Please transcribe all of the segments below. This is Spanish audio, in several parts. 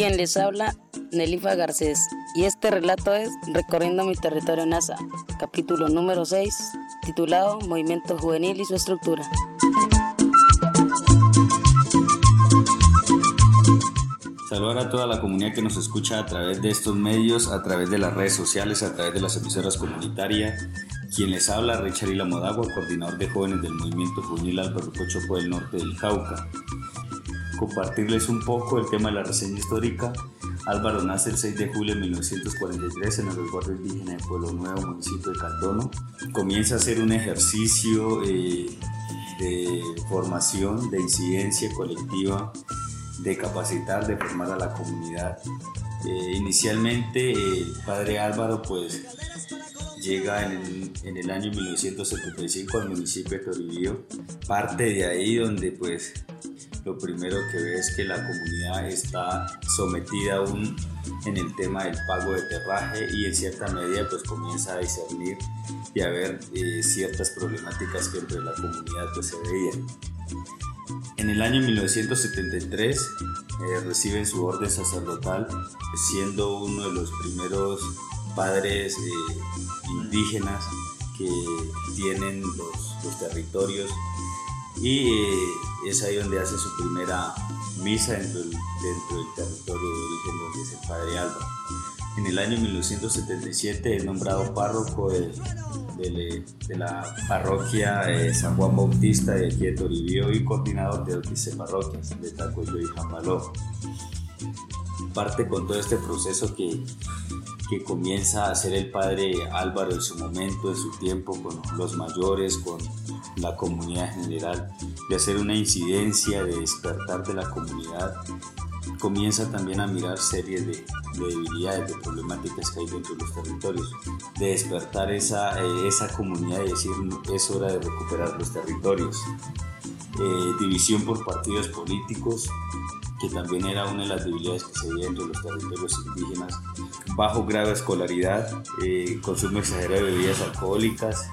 Quien les habla, Nelifa Garcés, y este relato es Recorriendo mi territorio NASA, capítulo número 6, titulado Movimiento Juvenil y su estructura. Saludar a toda la comunidad que nos escucha a través de estos medios, a través de las redes sociales, a través de las emisoras comunitarias. Quien les habla, Richard Modagua, coordinador de jóvenes del Movimiento Juvenil Álvaro Cochopo del Norte del Cauca. Compartirles un poco el tema de la reseña histórica. Álvaro nace el 6 de julio de 1943 en el resguardo indígena de Pueblo Nuevo, municipio de Caldono. Comienza a hacer un ejercicio eh, de formación, de incidencia colectiva de capacitar, de formar a la comunidad. Eh, inicialmente el padre Álvaro pues llega en el, en el, año 1975 al municipio de Toribío, parte de ahí donde pues lo primero que ve es que la comunidad está sometida aún en el tema del pago de terraje y en cierta medida pues comienza a discernir y a ver eh, ciertas problemáticas que entre la comunidad pues se veían. En el año 1973 eh, reciben su orden sacerdotal, siendo uno de los primeros padres eh, indígenas que tienen los, territorios y eh, es ahí donde hace su primera misa dentro del, dentro del territorio de origen donde es el padre Álvaro. En el año 1977 es nombrado párroco de, de, la parroquia eh, San Juan Bautista de aquí Toribío y coordinador de 15 parroquias de Tacoyo y Jamaló. Parte con todo este proceso que, que comienza a hacer el padre Álvaro en su momento, en su tiempo, con los mayores, con la comunidad en general, de hacer una incidencia, de despertar de la comunidad comienza también a mirar series de, debilidades, de problemáticas que hay dentro de los territorios, de despertar esa, eh, esa comunidad y decir es hora de recuperar los territorios. Eh, división por partidos políticos, que también era una de las debilidades que se veía dentro de los territorios indígenas, bajo grave escolaridad, eh, consumo exagerado de bebidas alcohólicas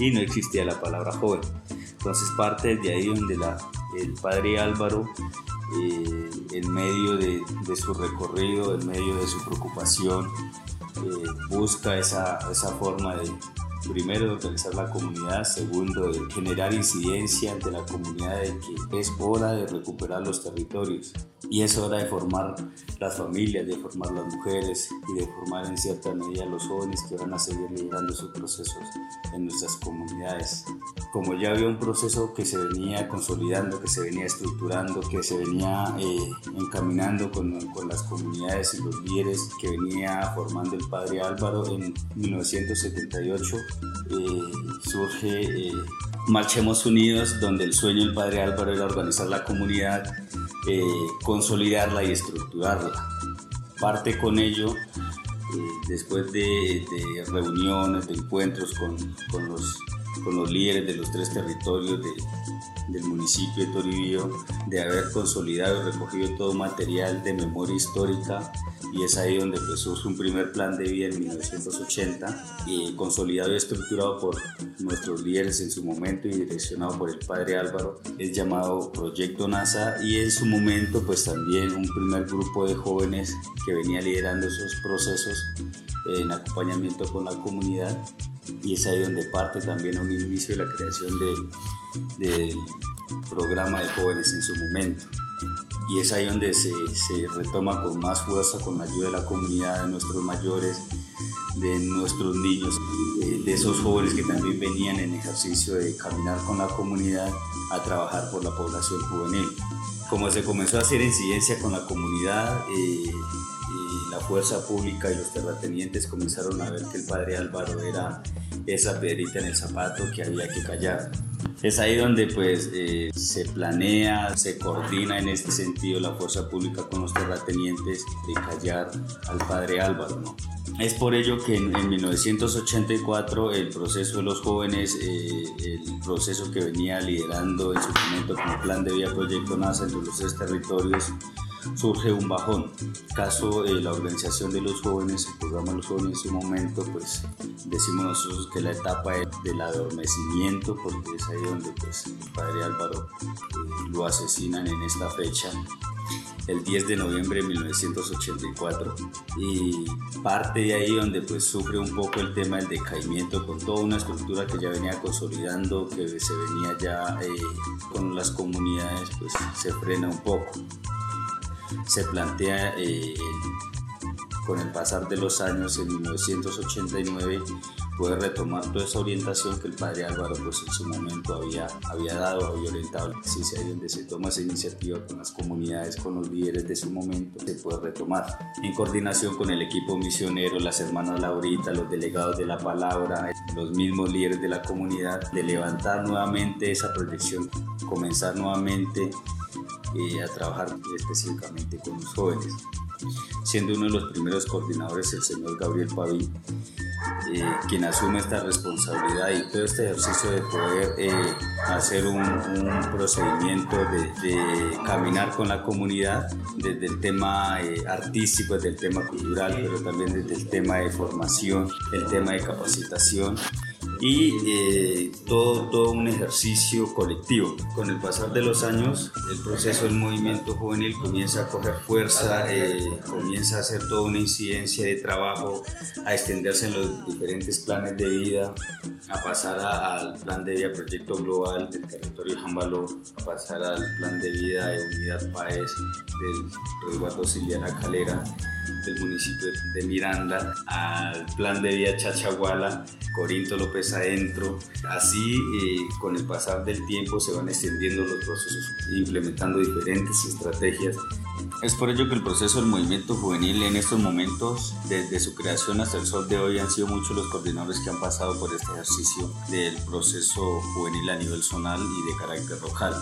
y no existía la palabra joven. Entonces parte de ahí donde el padre Álvaro eh, en medio de, su recorrido, en medio de su preocupación, eh, busca esa, esa forma de, primero de organizar la comunidad, segundo de generar incidencia ante la comunidad de que es hora de recuperar los territorios y es hora de formar las familias, de formar las mujeres y de formar en cierta medida los jóvenes que van a seguir liderando sus procesos en nuestras comunidades. Como ya había un proceso que se venía consolidando, que se venía estructurando, que se venía eh, encaminando con, con las comunidades y los líderes que venía formando el padre Álvaro en 1978, eh, surge eh, Marchemos Unidos, donde el sueño del padre Álvaro era organizar la comunidad, eh, consolidarla y estructurarla. Parte con ello, después de, reuniones, de encuentros con, con, los, con, los, líderes de los tres territorios del municipio de Toribío, de haber consolidado y recogido todo material de memoria histórica y es ahí donde pues, surge un primer plan de vida en 1980 y consolidado y estructurado por nuestros líderes en su momento y direccionado por el padre Álvaro es llamado Proyecto NASA y en su momento pues también un primer grupo de jóvenes que venía liderando esos procesos en acompañamiento con la comunidad y es ahí donde parte también un inicio de la creación del programa de jóvenes en su momento y es ahí donde se, se, retoma con más fuerza, con la ayuda de la comunidad, de nuestros mayores, de nuestros niños, de, esos jóvenes que también venían en ejercicio de caminar con la comunidad a trabajar por la población juvenil. Como se comenzó a hacer incidencia con la comunidad, eh, la fuerza pública y los terratenientes comenzaron a ver que el padre Álvaro era esa piedrita en el zapato que había que callar. Es ahí donde pues eh, se planea, se coordina en este sentido la fuerza pública con los terratenientes de callar al padre Álvaro. Es por ello que en, 1984 el proceso de los jóvenes, eh, el proceso que venía liderando en su momento como plan de vía proyecto NASA entre los tres territorios, surge un bajón. Caso de la organización de los jóvenes, el programa de los jóvenes en su momento, pues decimos nosotros que la etapa del adormecimiento, porque es ahí donde pues, el padre Álvaro eh, lo asesinan en esta fecha. el 10 de noviembre de 1984 y parte de ahí donde pues sufre un poco el tema del decaimiento con toda una estructura que ya venía consolidando, que se venía ya eh, con las comunidades pues se frena un poco. Se plantea eh, con el pasar de los años en 1989 puede retomar toda esa orientación que el padre Álvaro pues en su momento había, había dado, había orientado. Si ahí donde se toma esa iniciativa con las comunidades, con los líderes de su momento, se puede retomar. En coordinación con el equipo misionero, las hermanas Laurita, los delegados de la palabra, los mismos líderes de la comunidad, de levantar nuevamente esa proyección, comenzar nuevamente eh, a trabajar específicamente con los jóvenes. Siendo uno de los primeros coordinadores el señor Gabriel Paví, eh, quien asume esta responsabilidad y todo este ejercicio de poder eh, hacer un, procedimiento de, caminar con la comunidad desde el tema eh, artístico, desde el tema cultural, pero también desde el tema de formación, el tema de capacitación y eh, todo, todo un ejercicio colectivo. Con el pasar de los años, el proceso del movimiento juvenil comienza a coger fuerza, eh, comienza a hacer toda una incidencia de trabajo, a extenderse en los diferentes planes de vida, a pasar al plan de vida Proyecto Global del territorio Jambaló, a pasar al plan de vida de Unidad Paez del Resguardo Auxiliar Calera del municipio de Miranda, al plan de vida Chachaguala, Corinto López adentro. Así, eh, con el pasar del tiempo, se van extendiendo los procesos, implementando diferentes estrategias. Es por ello que el proceso del movimiento juvenil en estos momentos, desde su creación hasta el sol de hoy, han sido muchos los coordinadores que han pasado por este ejercicio del proceso juvenil a nivel zonal y de carácter local.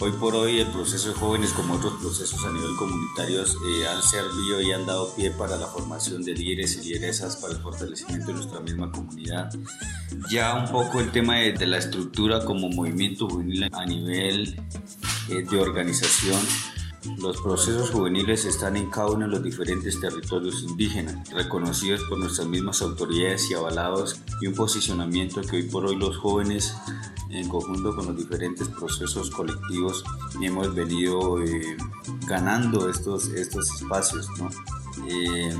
Hoy por hoy el proceso de jóvenes como otros procesos a nivel comunitario eh, han servido y han dado pie para la formación de líderes y lideresas para el fortalecimiento de nuestra misma comunidad. Ya un poco el tema de, la estructura como movimiento juvenil a nivel eh, de organización los procesos juveniles están en cada uno de los diferentes territorios indígenas, reconocidos por nuestras mismas autoridades y avalados, y un posicionamiento que hoy por hoy los jóvenes, en conjunto con los diferentes procesos colectivos, hemos venido eh, ganando estos, estos espacios. ¿no? Eh,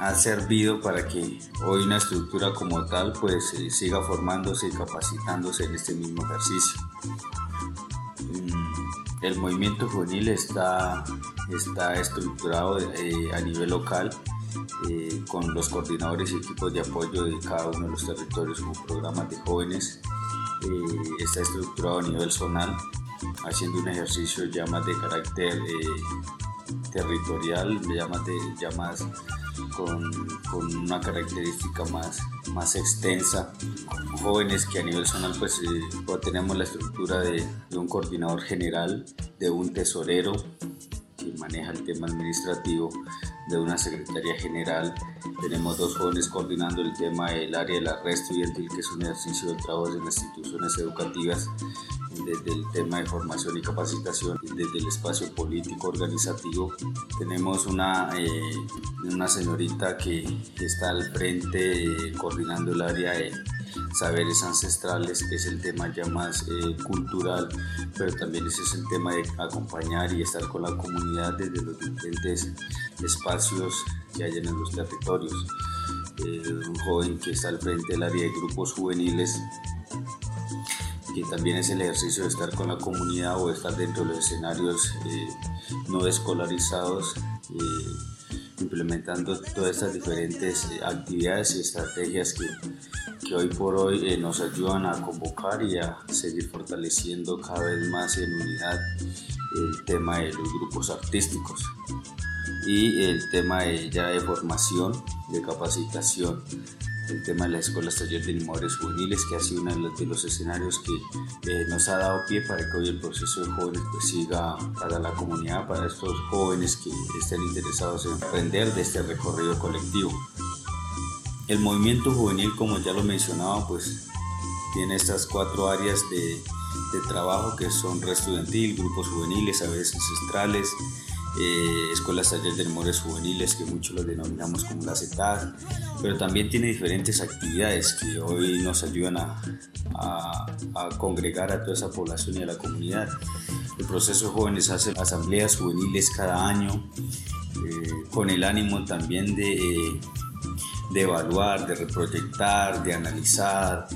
ha servido para que hoy una estructura como tal pues eh, siga formándose y capacitándose en este mismo ejercicio. El movimiento juvenil está, está estructurado eh, a nivel local eh, con los coordinadores y equipos de apoyo de cada uno de los territorios con programas de jóvenes. Eh, está estructurado a nivel zonal, haciendo un ejercicio ya de carácter territorial, ya más, de, ya con, con, una característica más, más extensa. Jóvenes que a nivel zonal pues eh, tenemos la estructura de, de, un coordinador general, de un tesorero que maneja el tema administrativo, de una secretaría general. Tenemos dos jóvenes coordinando el tema del área de la red estudiantil, que es un ejercicio de trabajo en las instituciones educativas desde el tema de formación y capacitación, desde el espacio político organizativo. Tenemos una, eh, una señorita que está al frente eh, coordinando el área de saberes ancestrales, que es el tema ya más eh, cultural, pero también ese es el tema de acompañar y estar con la comunidad desde los diferentes espacios que hay en los territorios. un joven que está al frente del área de grupos juveniles que también es el ejercicio de estar con la comunidad o estar dentro de los escenarios eh, no escolarizados, eh, implementando todas estas diferentes eh, actividades y estrategias que, que hoy por hoy nos ayudan a convocar y a seguir fortaleciendo cada vez más en unidad el tema de los grupos artísticos y el tema de, ya de formación, de capacitación el tema de las escuelas taller de animadores juveniles, que ha sido uno de los escenarios que eh, nos ha dado pie para que hoy el proceso de jóvenes pues, siga para la comunidad, para estos jóvenes que estén interesados en aprender de este recorrido colectivo. El movimiento juvenil, como ya lo mencionaba, pues tiene estas cuatro áreas de, de trabajo que son red estudiantil, grupos juveniles, a veces ancestrales, eh, escuelas talleres de memorias juveniles, que muchos lo denominamos como la CETAG, pero también tiene diferentes actividades que hoy nos ayudan a, congregar a toda esa población y a la comunidad. El proceso jóvenes hace asambleas juveniles cada año, eh, con el ánimo también de, de evaluar, de reproyectar, de analizar,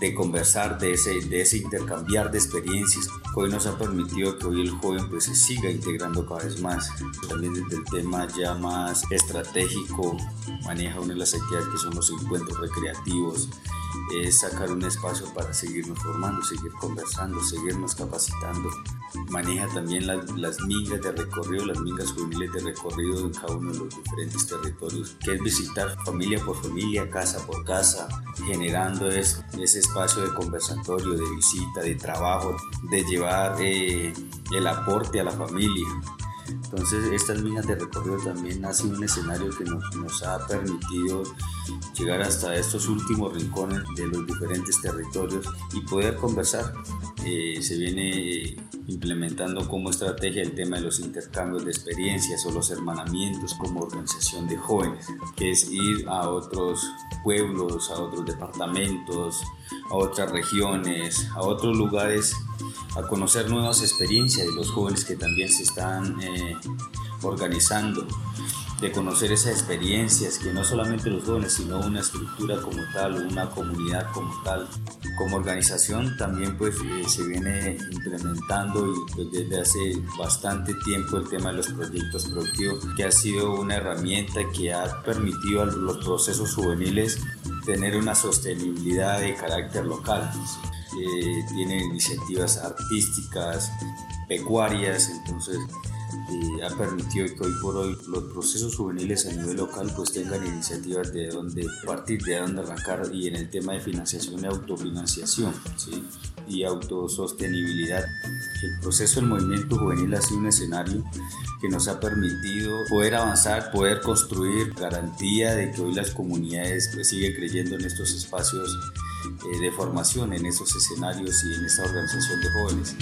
de conversar, de ese, de ese intercambiar de experiencias hoy nos ha permitido que hoy el joven pues se siga integrando cada vez más. También desde el tema ya más estratégico maneja una de las actividades que son los encuentros recreativos, es sacar un espacio para seguirnos formando, seguir conversando, seguirnos capacitando. Maneja también las, las mingas de recorrido, las mingas juveniles de recorrido en cada uno de los diferentes territorios, que es visitar familia por familia, casa por casa, generando ese espacio de conversatorio, de visita, de trabajo, de llevar eh, el aporte a la familia. Entonces estas minas de recorrido también ha sido un escenario que nos, nos, ha permitido llegar hasta estos últimos rincones de los diferentes territorios y poder conversar. Eh, se viene implementando como estrategia el tema de los intercambios de experiencias o los hermanamientos como organización de jóvenes, que es ir a otros pueblos, a otros departamentos, a otras regiones, a otros lugares, a conocer nuevas experiencias de los jóvenes que también se están eh, organizando de conocer esas experiencias que no solamente los jóvenes, sino una estructura como tal, una comunidad como tal. Como organización también pues eh, se viene implementando y pues, desde hace bastante tiempo el tema de los proyectos productivos, que ha sido una herramienta que ha permitido a los procesos juveniles tener una sostenibilidad de carácter local. Eh, tiene iniciativas artísticas, pecuarias, entonces ha permitido que hoy por hoy los procesos juveniles a nivel local pues tengan iniciativas de dónde partir, de dónde arrancar y en el tema de financiación y autofinanciación ¿sí? y autosostenibilidad. El proceso del movimiento juvenil ha sido un escenario que nos ha permitido poder avanzar, poder construir garantía de que hoy las comunidades pues, siguen creyendo en estos espacios eh, de formación, en esos escenarios y en esta organización de jóvenes.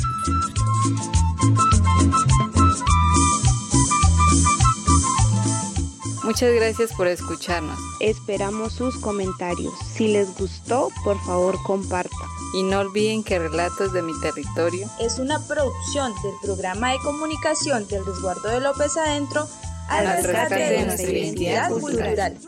Muchas gracias por escucharnos. Esperamos sus comentarios. Si les gustó, por favor compartan. Y no olviden que Relatos de mi Territorio es una producción del programa de comunicación del resguardo de López Adentro al rescate de nuestra identidad cultural.